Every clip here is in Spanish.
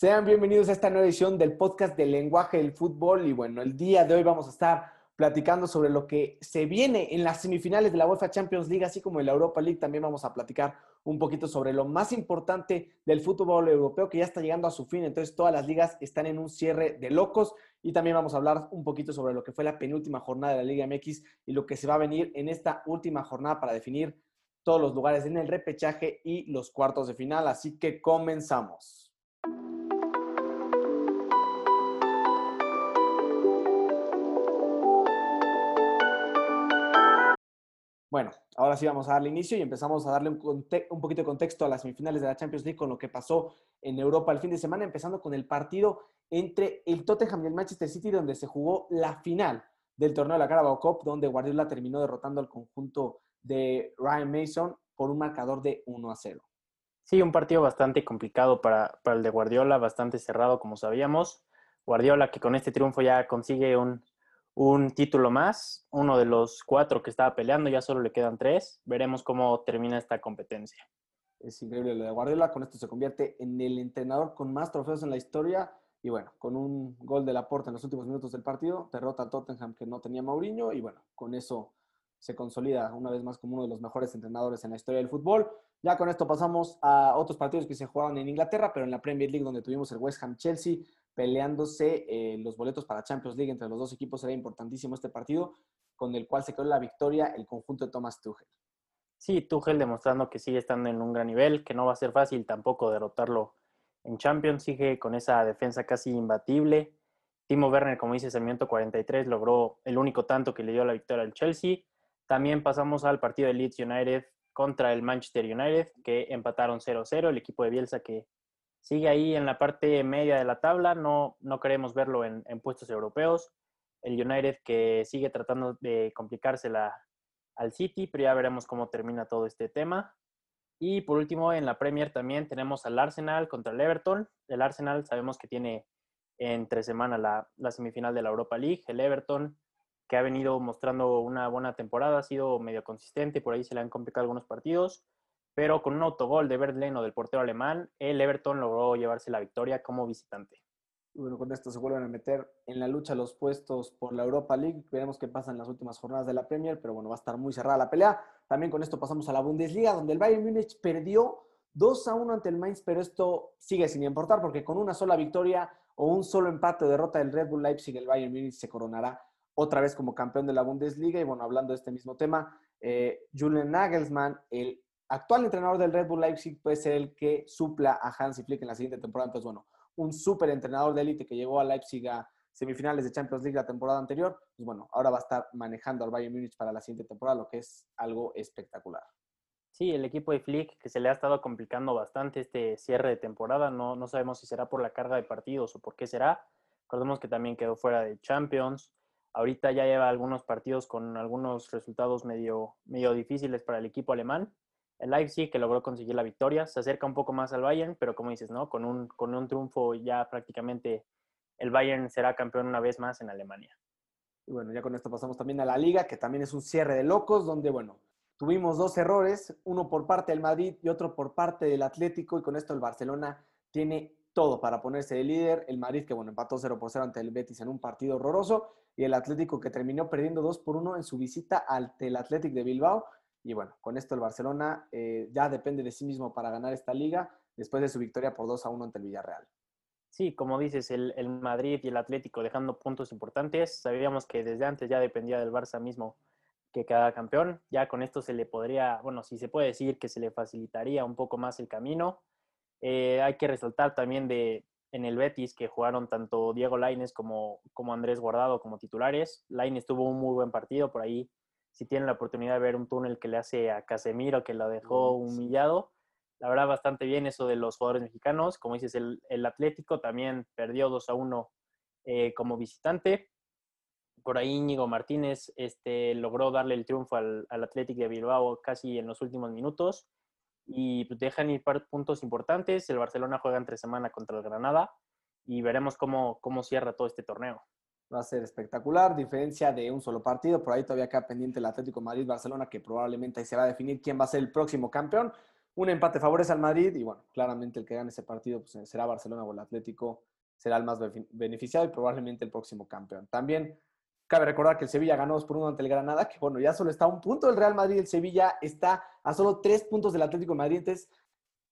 Sean bienvenidos a esta nueva edición del podcast del lenguaje del fútbol. Y bueno, el día de hoy vamos a estar platicando sobre lo que se viene en las semifinales de la UEFA Champions League, así como en la Europa League. También vamos a platicar un poquito sobre lo más importante del fútbol europeo que ya está llegando a su fin. Entonces, todas las ligas están en un cierre de locos. Y también vamos a hablar un poquito sobre lo que fue la penúltima jornada de la Liga MX y lo que se va a venir en esta última jornada para definir todos los lugares en el repechaje y los cuartos de final. Así que comenzamos. Bueno, ahora sí vamos a darle inicio y empezamos a darle un, un, poquito de contexto a las semifinales de la Champions League con lo que pasó en Europa el fin de semana, empezando con el partido entre el Tottenham y el Manchester City, donde se jugó la final del torneo de la Carabao Cup, donde Guardiola terminó derrotando al conjunto de Ryan Mason por un marcador de 1 a 0. Sí, un partido bastante complicado para, para el de Guardiola, bastante cerrado, como sabíamos. Guardiola que con este triunfo ya consigue un, un título más, uno de los cuatro que estaba peleando, ya solo le quedan tres. Veremos cómo termina esta competencia. Es increíble lo de Guardiola, con esto se convierte en el entrenador con más trofeos en la historia y bueno, con un gol de Laporta en los últimos minutos del partido, derrota a Tottenham que no tenía Mauriño y bueno, con eso se consolida una vez más como uno de los mejores entrenadores en la historia del fútbol. Ya con esto pasamos a otros partidos que se jugaron en Inglaterra, pero en la Premier League donde tuvimos el West Ham Chelsea, peleándose eh, los boletos para Champions League entre los dos equipos. Era importantísimo este partido, con el cual se quedó la victoria el conjunto de Thomas Tuchel. Sí, Tuchel demostrando que sigue estando en un gran nivel, que no va a ser fácil tampoco derrotarlo en Champions. Sigue con esa defensa casi imbatible. Timo Werner, como dice, el minuto 43 logró el único tanto que le dio la victoria al Chelsea. También pasamos al partido de Leeds United contra el Manchester United, que empataron 0-0. El equipo de Bielsa que sigue ahí en la parte media de la tabla, no, no queremos verlo en, puestos europeos. El United que sigue tratando de complicársela al City, pero ya veremos cómo termina todo este tema. Y por último, en la Premier también tenemos al Arsenal contra el Everton. El Arsenal sabemos que tiene entre semana la, la semifinal de la Europa League. El Everton, que ha venido mostrando una buena temporada, ha sido medio consistente, por ahí se le han complicado algunos partidos pero con un autogol de Bert Leno del portero alemán, el Everton logró llevarse la victoria como visitante. Bueno, con esto se vuelven a meter en la lucha los puestos por la Europa League. Veremos qué pasa en las últimas jornadas de la Premier, pero bueno, va a estar muy cerrada la pelea. También con esto pasamos a la Bundesliga, donde el Bayern Múnich perdió 2 a 1 ante el Mainz, pero esto sigue sin importar porque con una sola victoria o un solo empate o derrota del Red Bull Leipzig, el Bayern Múnich se coronará otra vez como campeón de la Bundesliga. Y bueno, hablando de este mismo tema, eh, Julian Nagelsmann, el actual entrenador del Red Bull Leipzig puede ser el que supla a Hansi Flick en la siguiente temporada. Entonces, bueno, un súper entrenador de élite que llegó a Leipzig a semifinales de Champions League la temporada anterior, pues bueno, ahora va a estar manejando al Bayern Múnich para la siguiente temporada, lo que es algo espectacular. Sí, el equipo de Flick que se le ha estado complicando bastante este cierre de temporada, no, no sabemos si será por la carga de partidos o por qué será. Recordemos que también quedó fuera de Champions. Ahorita ya lleva algunos partidos con algunos resultados medio, medio difíciles para el equipo alemán el Leipzig que logró conseguir la victoria, se acerca un poco más al Bayern, pero como dices, ¿no? Con un, con un triunfo ya prácticamente el Bayern será campeón una vez más en Alemania. Y bueno, ya con esto pasamos también a la liga, que también es un cierre de locos, donde, bueno, tuvimos dos errores, uno por parte del Madrid y otro por parte del Atlético, y con esto el Barcelona tiene todo para ponerse de líder. El Madrid, que bueno, empató 0 por 0 ante el Betis en un partido horroroso, y el Atlético, que terminó perdiendo 2 por 1 en su visita ante el Atlético de Bilbao. Y bueno, con esto el Barcelona eh, ya depende de sí mismo para ganar esta liga después de su victoria por 2 a 1 ante el Villarreal. Sí, como dices, el, el, Madrid y el Atlético dejando puntos importantes. Sabíamos que desde antes ya dependía del Barça mismo que cada campeón. Ya con esto se le podría, bueno, si se puede decir que se le facilitaría un poco más el camino. Eh, hay que resaltar también de en el Betis que jugaron tanto Diego Laines como, como Andrés Guardado como titulares. Laines tuvo un muy buen partido, por ahí si tienen la oportunidad de ver un túnel que le hace a Casemiro, que lo dejó humillado, la verdad bastante bien eso de los jugadores mexicanos. Como dices, el, el Atlético también perdió 2 a 1 eh, como visitante. Por ahí Íñigo Martínez este, logró darle el triunfo al, al Atlético de Bilbao casi en los últimos minutos y pues, dejan ir puntos importantes. El Barcelona juega entre semana contra el Granada y veremos cómo, cómo cierra todo este torneo va a ser espectacular, diferencia de un solo partido. Por ahí todavía queda pendiente el Atlético Madrid-Barcelona, que probablemente ahí se va a definir quién va a ser el próximo campeón. Un empate favorece al Madrid y bueno, claramente el que gane ese partido pues, será Barcelona o el Atlético será el más beneficiado y probablemente el próximo campeón. También cabe recordar que el Sevilla ganó 2 por 1 ante el Granada, que bueno, ya solo está a un punto del Real Madrid, el Sevilla está a solo tres puntos del Atlético de Madrid, entonces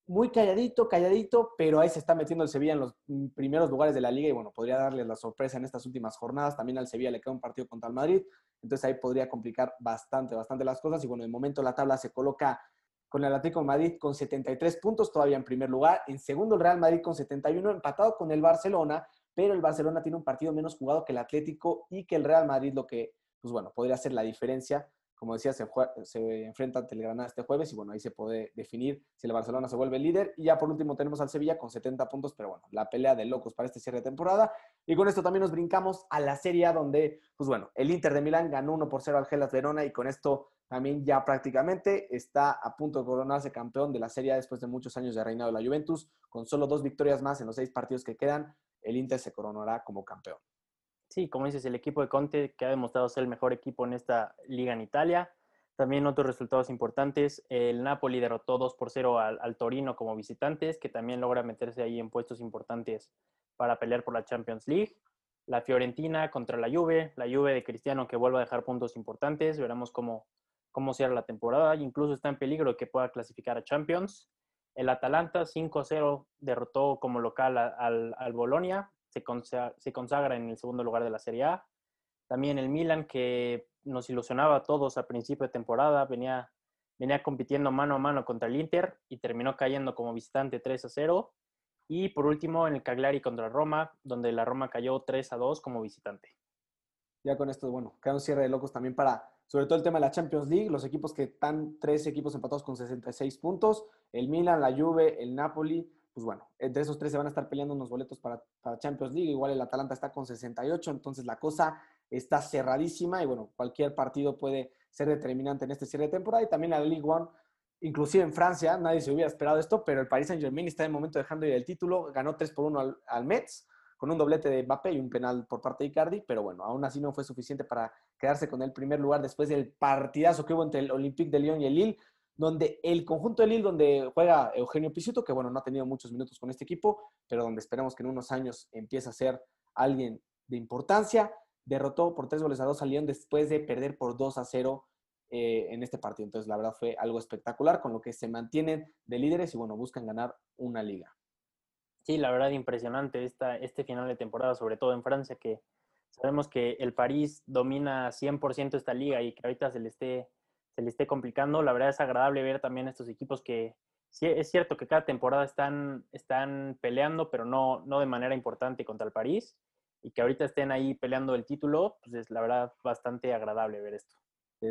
muy calladito, calladito, pero ahí se está metiendo el Sevilla en los primeros lugares de la liga y bueno, podría darle la sorpresa en estas últimas jornadas. También al Sevilla le queda un partido contra el Madrid, entonces ahí podría complicar bastante, bastante las cosas. Y bueno, de momento la tabla se coloca con el Atlético Madrid con 73 puntos, todavía en primer lugar. En segundo, el Real Madrid con 71, empatado con el Barcelona, pero el Barcelona tiene un partido menos jugado que el Atlético y que el Real Madrid, lo que, pues bueno, podría ser la diferencia. Como decía, se, enfrenta ante el Granada este jueves y bueno, ahí se puede definir si el Barcelona se vuelve líder. Y ya por último tenemos al Sevilla con 70 puntos, pero bueno, la pelea de locos para este cierre de temporada. Y con esto también nos brincamos a la Serie donde, pues bueno, el Inter de Milán ganó 1 por 0 al Gelas Verona y con esto también ya prácticamente está a punto de coronarse campeón de la Serie después de muchos años de reinado de la Juventus. Con solo dos victorias más en los seis partidos que quedan, el Inter se coronará como campeón. Sí, como dices, el equipo de Conte que ha demostrado ser el mejor equipo en esta liga en Italia. También otros resultados importantes. El Napoli derrotó 2 por 0 al, Torino como visitantes, que también logra meterse ahí en puestos importantes para pelear por la Champions League. La Fiorentina contra la Juve, la Juve de Cristiano que vuelve a dejar puntos importantes. Veremos cómo, cómo cierra la temporada. Incluso está en peligro que pueda clasificar a Champions. El Atalanta 5-0 derrotó como local al, al Bolonia. Se, consagra en el segundo lugar de la Serie A. También el Milan, que nos ilusionaba a todos a principio de temporada, venía, venía compitiendo mano a mano contra el Inter y terminó cayendo como visitante 3 0. Y por último, en el Cagliari contra Roma, donde la Roma cayó 3 2 como visitante. Ya con esto, bueno, queda un cierre de locos también para sobre todo el tema de la Champions League, los equipos que están tres equipos empatados con 66 puntos, el Milan, la Juve, el Napoli, pues bueno, entre esos tres se van a estar peleando unos boletos para, Champions League, igual el Atalanta está con 68, entonces la cosa está cerradísima y bueno, cualquier partido puede ser determinante en este cierre de temporada y también la Ligue One, inclusive en Francia, nadie se hubiera esperado esto, pero el Paris Saint Germain está en el momento dejando ir el título, ganó 3 por 1 al, al con un doblete de Mbappé y un penal por parte de Icardi, pero bueno, aún así no fue suficiente para quedarse con el primer lugar después del partidazo que hubo entre el Olympique de Lyon y el Lille, donde el conjunto de Lille, donde juega Eugenio Pisuto, que bueno, no ha tenido muchos minutos con este equipo, pero donde esperamos que en unos años empiece a ser alguien de importancia, derrotó por tres goles a dos a Lyon después de perder por 2 a 0 eh, en este partido. Entonces, la verdad fue algo espectacular, con lo que se mantienen de líderes y bueno, buscan ganar una liga. Sí, la verdad impresionante esta, este final de temporada, sobre todo en Francia, que sabemos que el París domina 100% esta liga y que ahorita se le, esté, se le esté complicando. La verdad es agradable ver también estos equipos que sí, es cierto que cada temporada están, están peleando, pero no, no de manera importante contra el París y que ahorita estén ahí peleando el título, pues es la verdad bastante agradable ver esto.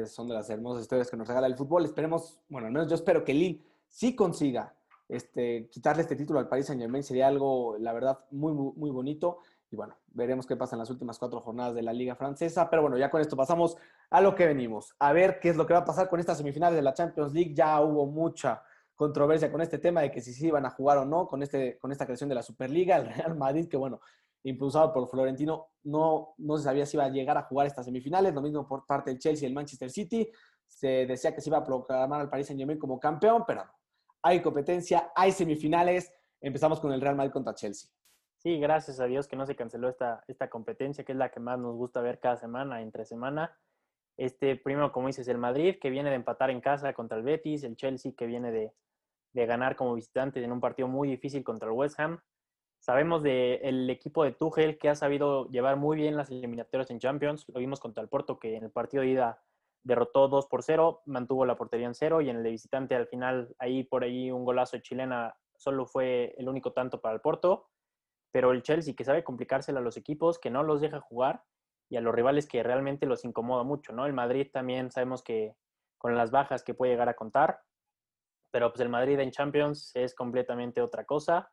son de las hermosas historias que nos regala el fútbol. Esperemos, bueno, al menos yo espero que Lille sí consiga este, quitarle este título al Paris Saint Germain sería algo, la verdad, muy, muy, bonito. Y bueno, veremos qué pasa en las últimas cuatro jornadas de la Liga Francesa. Pero bueno, ya con esto pasamos a lo que venimos. A ver qué es lo que va a pasar con estas semifinales de la Champions League. Ya hubo mucha controversia con este tema de que si sí iban a jugar o no con, este, con esta creación de la Superliga. El Real Madrid, que bueno, impulsado por Florentino, no, no se sabía si iba a llegar a jugar estas semifinales. Lo mismo por parte del Chelsea y el Manchester City. Se decía que se iba a proclamar al Paris Saint Germain como campeón, pero hay competencia, hay semifinales. Empezamos con el Real Madrid contra Chelsea. Sí, gracias a Dios que no se canceló esta, esta competencia, que es la que más nos gusta ver cada semana, entre semana. Este, primero, como dices, el Madrid, que viene de empatar en casa contra el Betis, el Chelsea, que viene de, de ganar como visitante en un partido muy difícil contra el West Ham. Sabemos del equipo de Tuchel, que ha sabido llevar muy bien las eliminatorias en Champions. Lo vimos contra el Porto, que en el partido de ida derrotó 2 por 0, mantuvo la portería en cero y en el de visitante al final, ahí por ahí un golazo de chilena solo fue el único tanto para el Porto. Pero el Chelsea, que sabe complicársela a los equipos, que no los deja jugar y a los rivales que realmente los incomoda mucho, ¿no? El Madrid también sabemos que con las bajas que puede llegar a contar, pero pues el Madrid en Champions es completamente otra cosa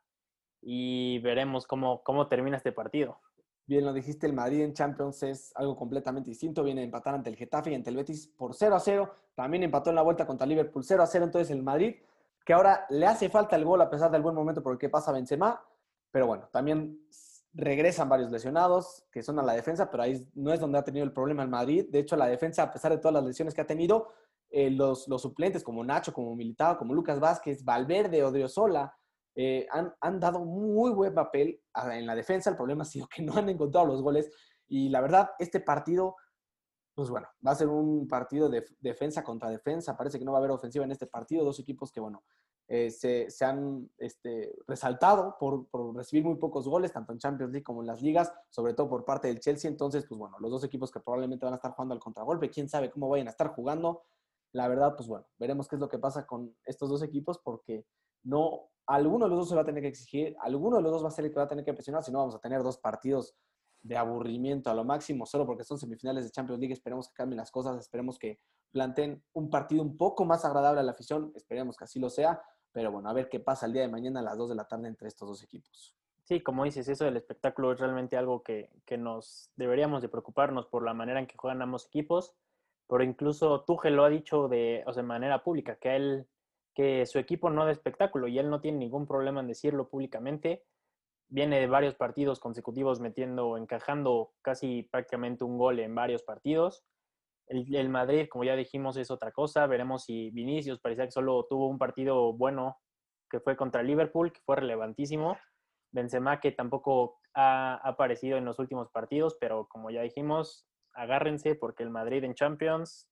y veremos cómo, cómo termina este partido. Bien lo dijiste, el Madrid en Champions es algo completamente distinto. Viene a empatar ante el Getafe y ante el Betis por 0 a 0. También empató en la vuelta contra Liverpool 0 a 0. Entonces el Madrid, que ahora le hace falta el gol a pesar del buen momento por el que pasa Benzema. Pero bueno, también regresan varios lesionados que son a la defensa, pero ahí no es donde ha tenido el problema el Madrid. De hecho, la defensa, a pesar de todas las lesiones que ha tenido, eh, los, suplentes como Nacho, como Militado, como Lucas Vázquez, Valverde, Odriozola, eh, han, han, dado muy buen papel en la defensa. El problema ha sido que no han encontrado los goles. Y la verdad, este partido, pues bueno, va a ser un partido de defensa contra defensa. Parece que no va a haber ofensiva en este partido. Dos equipos que, bueno, eh, se, han este, resaltado por, por, recibir muy pocos goles, tanto en Champions League como en las ligas, sobre todo por parte del Chelsea. Entonces, pues bueno, los dos equipos que probablemente van a estar jugando al contragolpe, quién sabe cómo vayan a estar jugando. La verdad, pues bueno, veremos qué es lo que pasa con estos dos equipos porque no, alguno de los dos se va a tener que exigir, alguno de los dos va a ser el que va a tener que presionar, si no vamos a tener dos partidos de aburrimiento a lo máximo, solo porque son semifinales de Champions League. Esperemos que cambien las cosas, esperemos que planteen un partido un poco más agradable a la afición, esperemos que así lo sea, pero bueno, a ver qué pasa el día de mañana a las 2 de la tarde entre estos dos equipos. Sí, como dices, eso del espectáculo es realmente algo que, que nos deberíamos de preocuparnos por la manera en que juegan ambos equipos, pero incluso Tuchel lo ha dicho de, o sea, de manera pública, que él, que su equipo no da espectáculo y él no tiene ningún problema en decirlo públicamente. Viene de varios partidos consecutivos metiendo, encajando casi prácticamente un gol en varios partidos. El, Madrid, como ya dijimos, es otra cosa. Veremos si Vinicius parecía que solo tuvo un partido bueno, que fue contra Liverpool, que fue relevantísimo. Benzema, que tampoco ha aparecido en los últimos partidos, pero como ya dijimos, agárrense porque el Madrid en Champions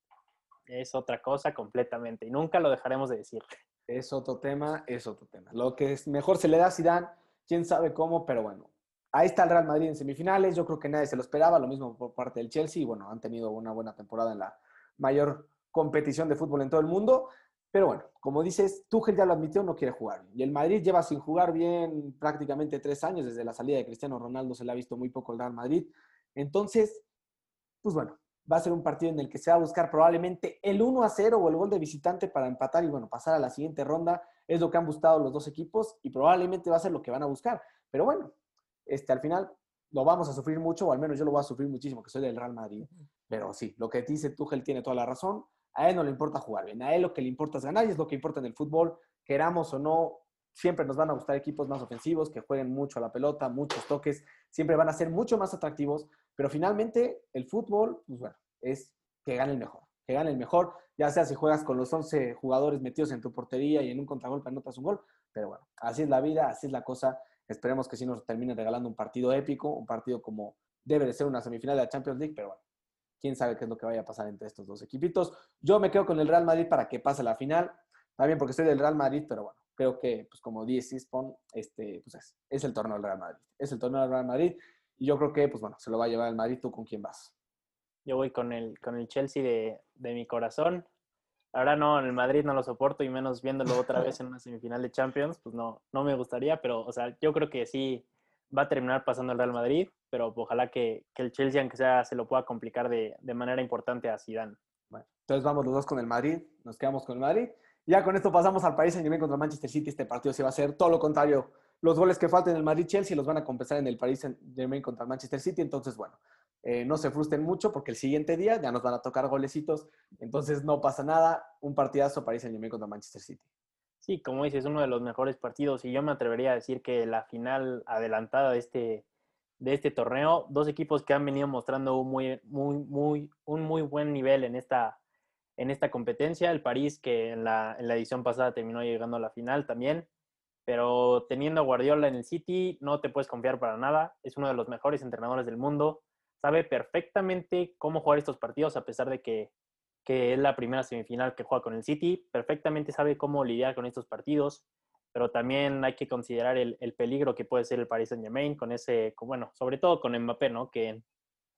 es otra cosa completamente y nunca lo dejaremos de decir. Es otro tema, es otro tema. Lo que es mejor se le da a Zidane, quién sabe cómo, pero bueno, Ahí está el Real Madrid en semifinales. Yo creo que nadie se lo esperaba. Lo mismo por parte del Chelsea. Bueno, han tenido una buena temporada en la mayor competición de fútbol en todo el mundo. Pero bueno, como dices, Tuchel ya lo admitió, no quiere jugar. Y el Madrid lleva sin jugar bien prácticamente tres años. Desde la salida de Cristiano Ronaldo se le ha visto muy poco el Real Madrid. Entonces, pues bueno, va a ser un partido en el que se va a buscar probablemente el 1 a 0 o el gol de visitante para empatar y bueno, pasar a la siguiente ronda. Es lo que han buscado los dos equipos y probablemente va a ser lo que van a buscar. Pero bueno, este, al final lo vamos a sufrir mucho, o al menos yo lo voy a sufrir muchísimo, que soy del Real Madrid. Pero sí, lo que dice Tuchel tiene toda la razón. A él no le importa jugar bien, a él lo que le importa es ganar y es lo que importa en el fútbol. Queramos o no, siempre nos van a gustar equipos más ofensivos, que jueguen mucho a la pelota, muchos toques, siempre van a ser mucho más atractivos. Pero finalmente, el fútbol, pues bueno, es que gane el mejor, que gane el mejor, ya sea si juegas con los 11 jugadores metidos en tu portería y en un contragolpe anotas un gol. Pero bueno, así es la vida, así es la cosa. Esperemos que sí nos termine regalando un partido épico, un partido como debe de ser una semifinal de la Champions League, pero bueno, quién sabe qué es lo que vaya a pasar entre estos dos equipitos. Yo me quedo con el Real Madrid para que pase la final, también porque soy del Real Madrid, pero bueno, creo que, pues como dice Spon, este, pues es, es, el torneo del Real Madrid. Es el torneo del Real Madrid y yo creo que, pues bueno, se lo va a llevar el Madrid. ¿Tú con quién vas? Yo voy con el, con el Chelsea de, de mi corazón. Ahora no, en el Madrid no lo soporto y menos viéndolo otra vez en una semifinal de Champions, pues no, no me gustaría, pero, o sea, yo creo que sí va a terminar pasando el Real Madrid, pero ojalá que, que el Chelsea, aunque sea, se lo pueda complicar de, de, manera importante a Zidane. Bueno, entonces vamos los dos con el Madrid, nos quedamos con el Madrid. Ya con esto pasamos al Paris Saint-Germain contra Manchester City. Este partido se va a hacer todo lo contrario. Los goles que falten en el Madrid-Chelsea los van a compensar en el Paris Saint-Germain contra Manchester City. Entonces, bueno, eh, no se frustren mucho porque el siguiente día ya nos van a tocar golecitos, entonces no pasa nada, un partidazo París Saint Germain contra Manchester City. Sí, como dices, uno de los mejores partidos. Y yo me atrevería a decir que la final adelantada de este, de este torneo, dos equipos que han venido mostrando un muy, muy, muy, un muy buen nivel en esta, en esta competencia, el París que en la, en la edición pasada terminó llegando a la final también, pero teniendo a Guardiola en el City no te puedes confiar para nada, es uno de los mejores entrenadores del mundo, sabe perfectamente cómo jugar estos partidos, a pesar de que, es la primera semifinal que juega con el City, perfectamente sabe cómo lidiar con estos partidos, pero también hay que considerar el, peligro que puede ser el Paris Saint Germain con ese, bueno, sobre todo con Mbappé, ¿no? Que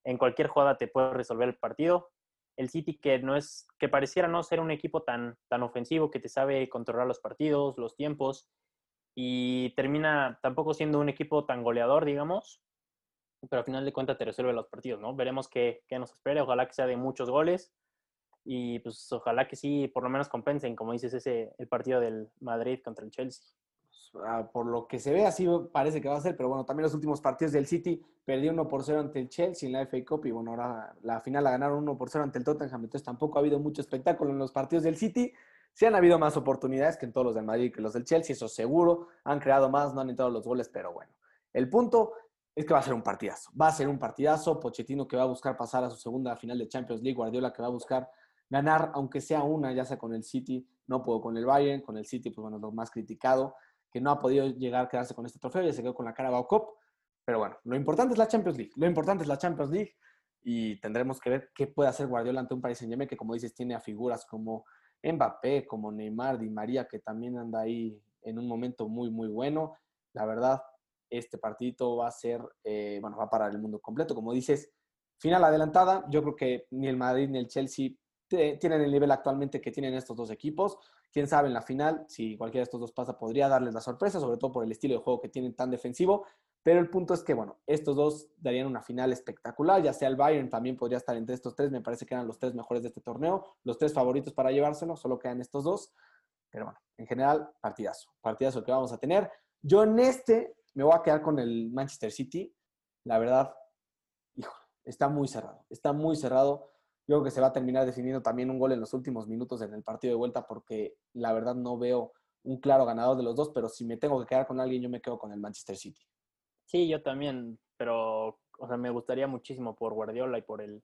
en, cualquier jugada te puede resolver el partido. El City que no es, que pareciera no ser un equipo tan, tan ofensivo, que te sabe controlar los partidos, los tiempos, y termina tampoco siendo un equipo tan goleador, digamos, pero al final de cuentas te resuelve los partidos, ¿no? Veremos qué, qué, nos espera, ojalá que sea de muchos goles y pues ojalá que sí, por lo menos compensen, como dices, ese el partido del Madrid contra el Chelsea. Pues, ah, por lo que se ve, así parece que va a ser, pero bueno, también los últimos partidos del City perdió 1 por 0 ante el Chelsea en la FA Cup y bueno, ahora la final la ganaron 1 por 0 ante el Tottenham, entonces tampoco ha habido mucho espectáculo en los partidos del City. Sí han habido más oportunidades que en todos los del Madrid que los del Chelsea, eso seguro. Han creado más, no han entrado los goles, pero bueno. El punto es que va a ser un partidazo. Va a ser un partidazo. Pochettino que va a buscar pasar a su segunda final de Champions League. Guardiola que va a buscar ganar, aunque sea una, ya sea con el City, no puedo con el Bayern, con el City, pues bueno, lo más criticado, que no ha podido llegar a quedarse con este trofeo, ya se quedó con la Carabao Cup, pero bueno, lo importante es la Champions League, lo importante es la Champions League y tendremos que ver qué puede hacer Guardiola ante un Paris Saint-Germain que, como dices, tiene a figuras como Mbappé, como Neymar, Di María, que también anda ahí en un momento muy, muy bueno. La verdad, este partidito va a ser, eh, bueno, va a parar el mundo completo. Como dices, final adelantada. Yo creo que ni el Madrid ni el Chelsea tienen el nivel actualmente que tienen estos dos equipos. Quién sabe en la final, si cualquiera de estos dos pasa, podría darles la sorpresa, sobre todo por el estilo de juego que tienen tan defensivo. Pero el punto es que, bueno, estos dos darían una final espectacular, ya sea el Bayern también podría estar entre estos tres, me parece que eran los tres mejores de este torneo, los tres favoritos para llevárselo, solo quedan estos dos. Pero bueno, en general, partidazo, partidazo que vamos a tener. Yo en este me voy a quedar con el Manchester City. La verdad, hijo, está muy cerrado, está muy cerrado. Yo creo que se va a terminar definiendo también un gol en los últimos minutos en el partido de vuelta porque la verdad no veo un claro ganador de los dos, pero si me tengo que quedar con alguien, yo me quedo con el Manchester City. Sí, yo también, pero o sea, me gustaría muchísimo por Guardiola y por el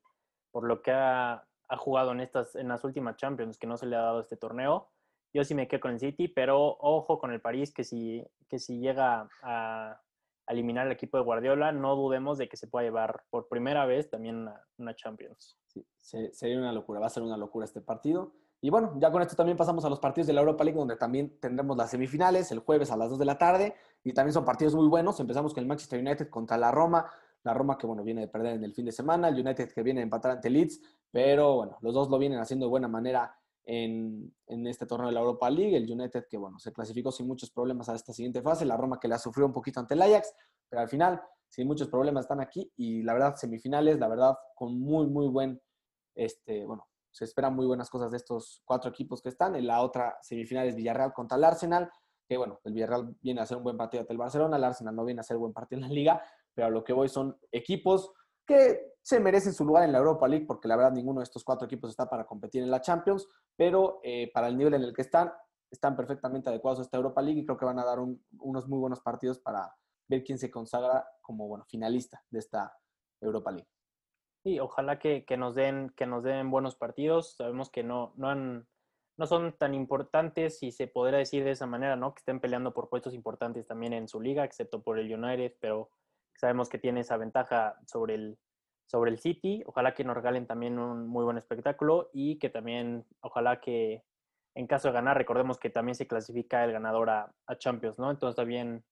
por lo que ha, ha, jugado en estas en las últimas Champions que no se le ha dado este torneo. Yo sí me quedo con el City, pero ojo con el París que si que si llega a, eliminar el equipo de Guardiola, no dudemos de que se pueda llevar por primera vez también una, Champions. Sí, sería una locura, va a ser una locura este partido. Y bueno, ya con esto también pasamos a los partidos de la Europa League, donde también tendremos las semifinales el jueves a las 2 de la tarde. Y también son partidos muy buenos. Empezamos con el Manchester United contra la Roma. La Roma que, bueno, viene de perder en el fin de semana. El United que viene a empatar ante Leeds. Pero, bueno, los dos lo vienen haciendo de buena manera en, en, este torneo de la Europa League. El United que, bueno, se clasificó sin muchos problemas a esta siguiente fase. La Roma que la sufrió un poquito ante el Ajax. Pero al final, sin muchos problemas, están aquí. Y la verdad, semifinales, la verdad, con muy, muy buen, este, bueno, se esperan muy buenas cosas de estos cuatro equipos que están. En la otra semifinal es Villarreal contra el Arsenal, que bueno, el Villarreal viene a hacer un buen partido ante el Barcelona, el Arsenal no viene a hacer buen partido en la liga, pero a lo que voy son equipos que se merecen su lugar en la Europa League, porque la verdad ninguno de estos cuatro equipos está para competir en la Champions, pero eh, para el nivel en el que están, están perfectamente adecuados a esta Europa League y creo que van a dar unos muy buenos partidos para ver quién se consagra como bueno, finalista de esta Europa League. Sí, ojalá que, nos den, que nos den buenos partidos. Sabemos que no, no, han, no son tan importantes, si se podría decir de esa manera, ¿no? Que estén peleando por puestos importantes también en su liga, excepto por el United, pero sabemos que tiene esa ventaja sobre el, sobre el City. Ojalá que nos regalen también un muy buen espectáculo y que también, ojalá que en caso de ganar, recordemos que también se clasifica el ganador a, a Champions, ¿no? Entonces también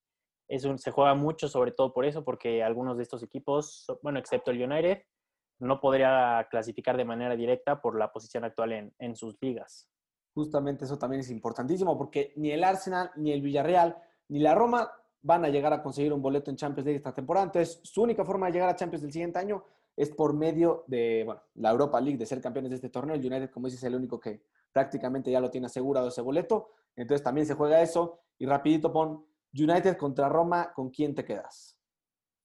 es un, se juega mucho sobre todo por eso, porque algunos de estos equipos, bueno, excepto el United, no podría clasificar de manera directa por la posición actual en, sus ligas. Justamente eso también es importantísimo porque ni el Arsenal, ni el Villarreal, ni la Roma van a llegar a conseguir un boleto en Champions League esta temporada. Entonces, su única forma de llegar a Champions del siguiente año es por medio de bueno, la Europa League, de ser campeones de este torneo. El United, como dices, es el único que prácticamente ya lo tiene asegurado ese boleto. Entonces, también se juega eso. Y rapidito pon United contra Roma, ¿con quién te quedas?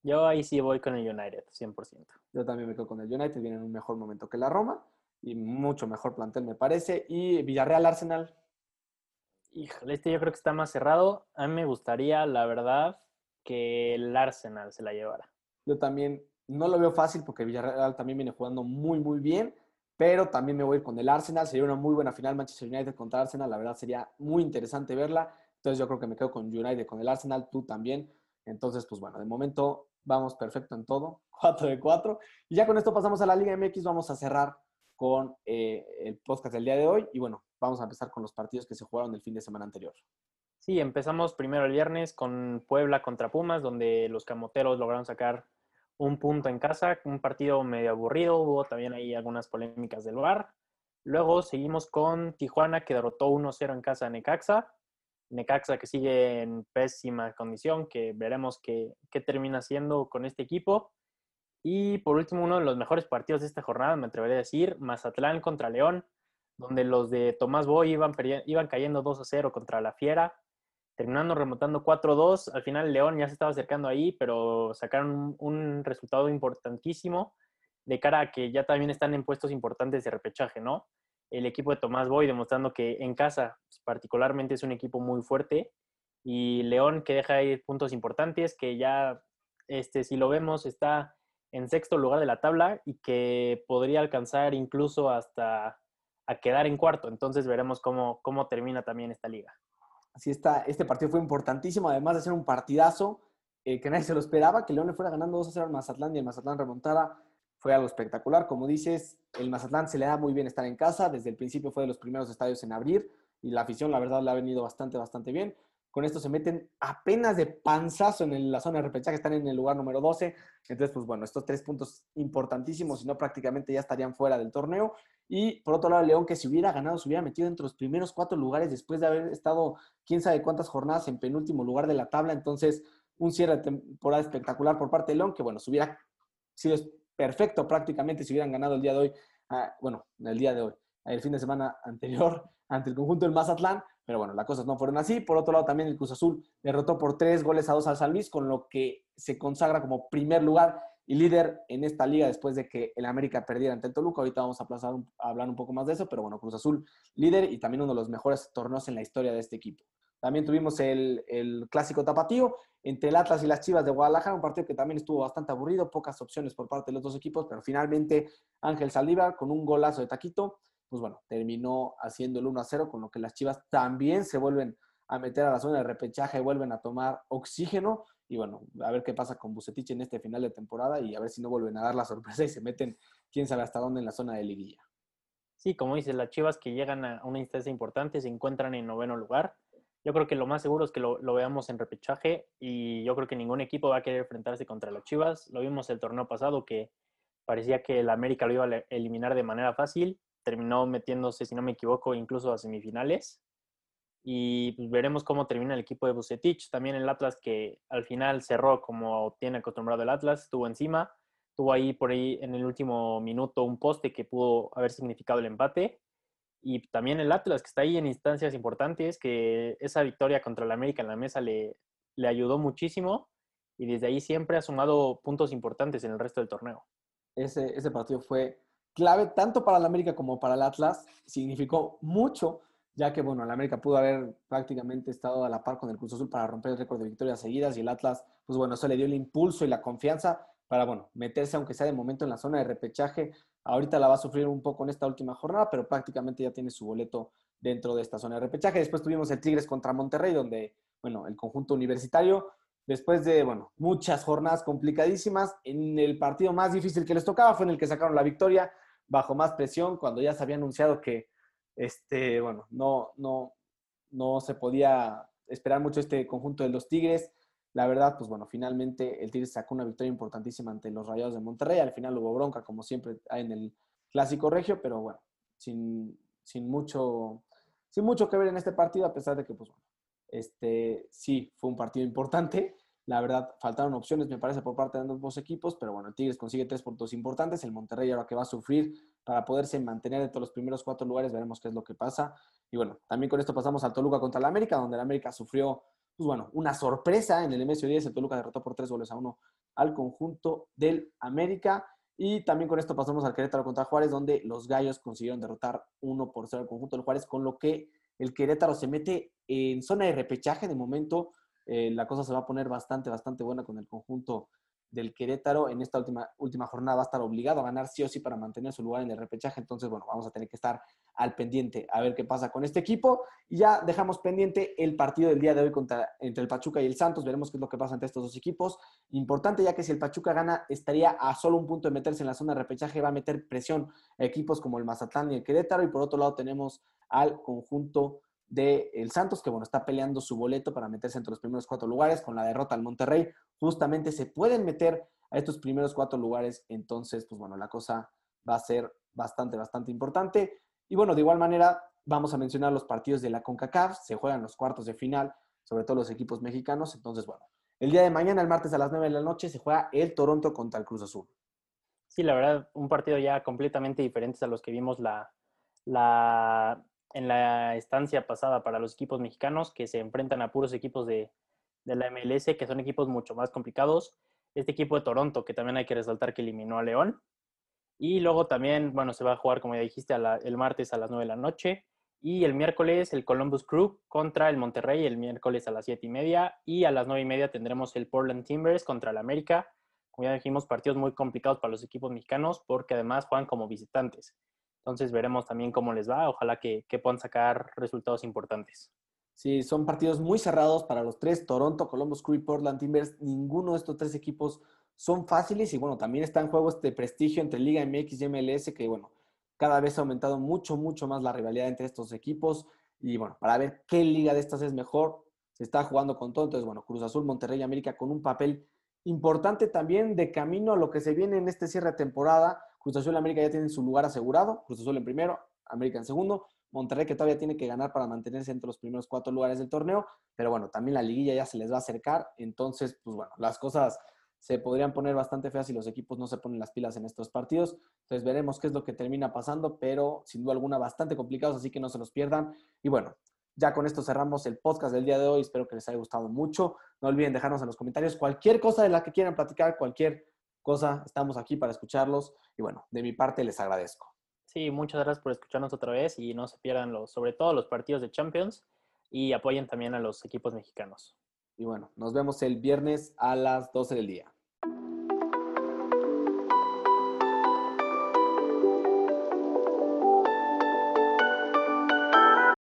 Yo ahí sí voy con el United, 100%. Yo también me quedo con el United, viene en un mejor momento que la Roma y mucho mejor plantel me parece. Y Villarreal Arsenal. Híjole, este yo creo que está más cerrado. A mí me gustaría, la verdad, que el Arsenal se la llevara. Yo también no lo veo fácil porque Villarreal también viene jugando muy, muy bien, pero también me voy a ir con el Arsenal. Sería una muy buena final Manchester United contra Arsenal. La verdad sería muy interesante verla. Entonces yo creo que me quedo con United, con el Arsenal, tú también. Entonces, pues bueno, de momento vamos perfecto en todo, 4 de 4. Y ya con esto pasamos a la Liga MX, vamos a cerrar con eh, el podcast del día de hoy y bueno, vamos a empezar con los partidos que se jugaron el fin de semana anterior. Sí, empezamos primero el viernes con Puebla contra Pumas, donde los camoteros lograron sacar un punto en casa, un partido medio aburrido, hubo también ahí algunas polémicas del bar. Luego seguimos con Tijuana, que derrotó 1-0 en casa a Necaxa. Necaxa que sigue en pésima condición, que veremos qué, termina haciendo con este equipo. Y por último, uno de los mejores partidos de esta jornada, me atrevería a decir, Mazatlán contra León, donde los de Tomás Boy iban, iban cayendo 2 a 0 contra la Fiera, terminando remontando 4-2. Al final León ya se estaba acercando ahí, pero sacaron un, resultado importantísimo de cara a que ya también están en puestos importantes de repechaje, ¿no? el equipo de Tomás Boy, demostrando que en casa pues, particularmente es un equipo muy fuerte. Y León que deja ir puntos importantes, que ya, este, si lo vemos, está en sexto lugar de la tabla y que podría alcanzar incluso hasta, a quedar en cuarto. Entonces veremos cómo, cómo termina también esta liga. Así está, este partido fue importantísimo, además de ser un partidazo eh, que nadie se lo esperaba, que León le fuera ganando 2 a 0 al Mazatlán y el Mazatlán remontara. Fue algo espectacular. Como dices, el Mazatlán se le da muy bien estar en casa. Desde el principio fue de los primeros estadios en abrir y la afición, la verdad, le ha venido bastante, bastante bien. Con esto se meten apenas de panzazo en la zona de repechaje, están en el lugar número 12. Entonces, pues bueno, estos tres puntos importantísimos, si no prácticamente ya estarían fuera del torneo. Y por otro lado, León, que si hubiera ganado, se hubiera metido entre los primeros cuatro lugares después de haber estado quién sabe cuántas jornadas en penúltimo lugar de la tabla. Entonces, un cierre de temporada espectacular por parte de León, que bueno, se hubiera sido perfecto prácticamente si hubieran ganado el día de hoy, ah, bueno, el día de hoy, el fin de semana anterior ante el conjunto del Mazatlán, pero bueno, las cosas no fueron así. Por otro lado, también el Cruz Azul derrotó por tres goles a dos al San Luis, con lo que se consagra como primer lugar y líder en esta liga después de que el América perdiera ante el Toluca. Ahorita vamos a, a hablar un poco más de eso, pero bueno, Cruz Azul líder y también uno de los mejores torneos en la historia de este equipo. También tuvimos el, el, clásico tapatío entre el Atlas y las Chivas de Guadalajara, un partido que también estuvo bastante aburrido, pocas opciones por parte de los dos equipos, pero finalmente Ángel Saldívar con un golazo de taquito pues bueno, terminó haciendo el 1 a 0, con lo que las Chivas también se vuelven a meter a la zona de repechaje, vuelven a tomar oxígeno y bueno, a ver qué pasa con Bucetich en este final de temporada y a ver si no vuelven a dar la sorpresa y se meten quién sabe hasta dónde en la zona de liguilla. Sí, como dices, las Chivas que llegan a una instancia importante se encuentran en noveno lugar. Yo creo que lo más seguro es que lo, lo, veamos en repechaje y yo creo que ningún equipo va a querer enfrentarse contra las Chivas. Lo vimos el torneo pasado que parecía que el América lo iba a eliminar de manera fácil terminó metiéndose, si no me equivoco, incluso a semifinales. Y pues, veremos cómo termina el equipo de Bucetich. También el Atlas que al final cerró como tiene acostumbrado el Atlas, estuvo encima. Tuvo ahí por ahí en el último minuto un poste que pudo haber significado el empate. Y también el Atlas que está ahí en instancias importantes, que esa victoria contra el América en la mesa le, le ayudó muchísimo. Y desde ahí siempre ha sumado puntos importantes en el resto del torneo. Ese, ese partido fue clave tanto para el América como para el Atlas, significó mucho, ya que, bueno, el América pudo haber prácticamente estado a la par con el Cruz Azul para romper el récord de victorias seguidas y el Atlas, pues bueno, eso le dio el impulso y la confianza para, bueno, meterse, aunque sea de momento, en la zona de repechaje. Ahorita la va a sufrir un poco en esta última jornada, pero prácticamente ya tiene su boleto dentro de esta zona de repechaje. Después tuvimos el Tigres contra Monterrey, donde, bueno, el conjunto universitario después de, bueno, muchas jornadas complicadísimas, en el partido más difícil que les tocaba fue en el que sacaron la victoria bajo más presión, cuando ya se había anunciado que, este, bueno, no, no, no se podía esperar mucho este conjunto de los Tigres. La verdad, pues bueno, finalmente el Tigres sacó una victoria importantísima ante los Rayados de Monterrey. Al final hubo bronca, como siempre hay en el Clásico Regio, pero bueno, sin, sin, mucho, sin mucho que ver en este partido, a pesar de que, pues bueno, este, sí fue un partido importante. La verdad, faltaron opciones, me parece, por parte de ambos equipos, pero bueno, el Tigres consigue tres puntos importantes. El Monterrey ahora que va a sufrir para poderse mantener entre los primeros cuatro lugares, veremos qué es lo que pasa. Y bueno, también con esto pasamos al Toluca contra el América, donde el América sufrió, pues bueno, una sorpresa en el MSO 10. El Toluca derrotó por tres goles a uno al conjunto del América. Y también con esto pasamos al Querétaro contra Juárez, donde los Gallos consiguieron derrotar uno por cero al conjunto del Juárez, con lo que el Querétaro se mete en zona de repechaje de momento eh, la cosa se va a poner bastante, bastante buena con el conjunto del Querétaro. En esta última, última jornada va a estar obligado a ganar sí o sí para mantener su lugar en el repechaje. Entonces, bueno, vamos a tener que estar al pendiente a ver qué pasa con este equipo. Y ya dejamos pendiente el partido del día de hoy contra, entre el Pachuca y el Santos. Veremos qué es lo que pasa entre estos dos equipos. Importante ya que si el Pachuca gana, estaría a solo un punto de meterse en la zona de repechaje. Va a meter presión a equipos como el Mazatlán y el Querétaro. Y por otro lado tenemos al conjunto de el Santos, que bueno, está peleando su boleto para meterse entre los primeros cuatro lugares. Con la derrota al Monterrey, justamente se pueden meter a estos primeros cuatro lugares. Entonces, pues bueno, la cosa va a ser bastante, bastante importante. Y bueno, de igual manera, vamos a mencionar los partidos de la CONCACAF. Se juegan los cuartos de final, sobre todo los equipos mexicanos. Entonces, bueno, el día de mañana, el martes a las 9 de la noche, se juega el Toronto contra el Cruz Azul. Sí, la verdad, un partido ya completamente diferente a los que vimos la, la en la estancia pasada para los equipos mexicanos que se enfrentan a puros equipos de, la MLS, que son equipos mucho más complicados. Este equipo de Toronto, que también hay que resaltar que eliminó a León. Y luego también, bueno, se va a jugar, como ya dijiste, el martes a las 9 de la noche. Y el miércoles el Columbus Crew contra el Monterrey, el miércoles a las 7 y media. Y a las 9 y media tendremos el Portland Timbers contra el América. Como ya dijimos, partidos muy complicados para los equipos mexicanos porque además juegan como visitantes. Entonces veremos también cómo les va. Ojalá que, que puedan sacar resultados importantes. Sí, son partidos muy cerrados para los tres, Toronto, Columbus Crew Portland Timbers. Ninguno de estos tres equipos son fáciles y bueno, también está en juego este prestigio entre Liga MX y MLS que bueno, cada vez ha aumentado mucho, mucho más la rivalidad entre estos equipos y bueno, para ver qué liga de estas es mejor, se está jugando con todo. Entonces, bueno, Cruz Azul, Monterrey y América con un papel importante también de camino a lo que se viene en este cierre de temporada. Cruz Azul y América ya tienen su lugar asegurado, Cruz Azul en primero, América en segundo. Monterrey que todavía tiene que ganar para mantenerse entre los primeros cuatro lugares del torneo, pero bueno, también la liguilla ya se les va a acercar, entonces, pues bueno, las cosas se podrían poner bastante feas si los equipos no se ponen las pilas en estos partidos. Entonces veremos qué es lo que termina pasando, pero sin duda alguna bastante complicados, así que no se los pierdan. Y bueno, ya con esto cerramos el podcast del día de hoy. Espero que les haya gustado mucho. No olviden dejarnos en los comentarios cualquier cosa de la que quieran platicar, cualquier cosa. Estamos aquí para escucharlos. Y bueno, de mi parte les agradezco. Sí, muchas gracias por escucharnos otra vez y no se pierdan los, sobre todo los partidos de Champions y apoyen también a los equipos mexicanos. Y bueno, nos vemos el viernes a las 12 del día.